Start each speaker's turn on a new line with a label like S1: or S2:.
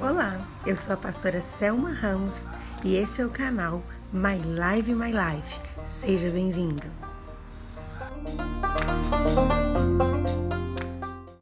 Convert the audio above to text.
S1: Olá, Eu sou a pastora Selma Ramos e este é o canal My Life My Life. Seja bem-vindo.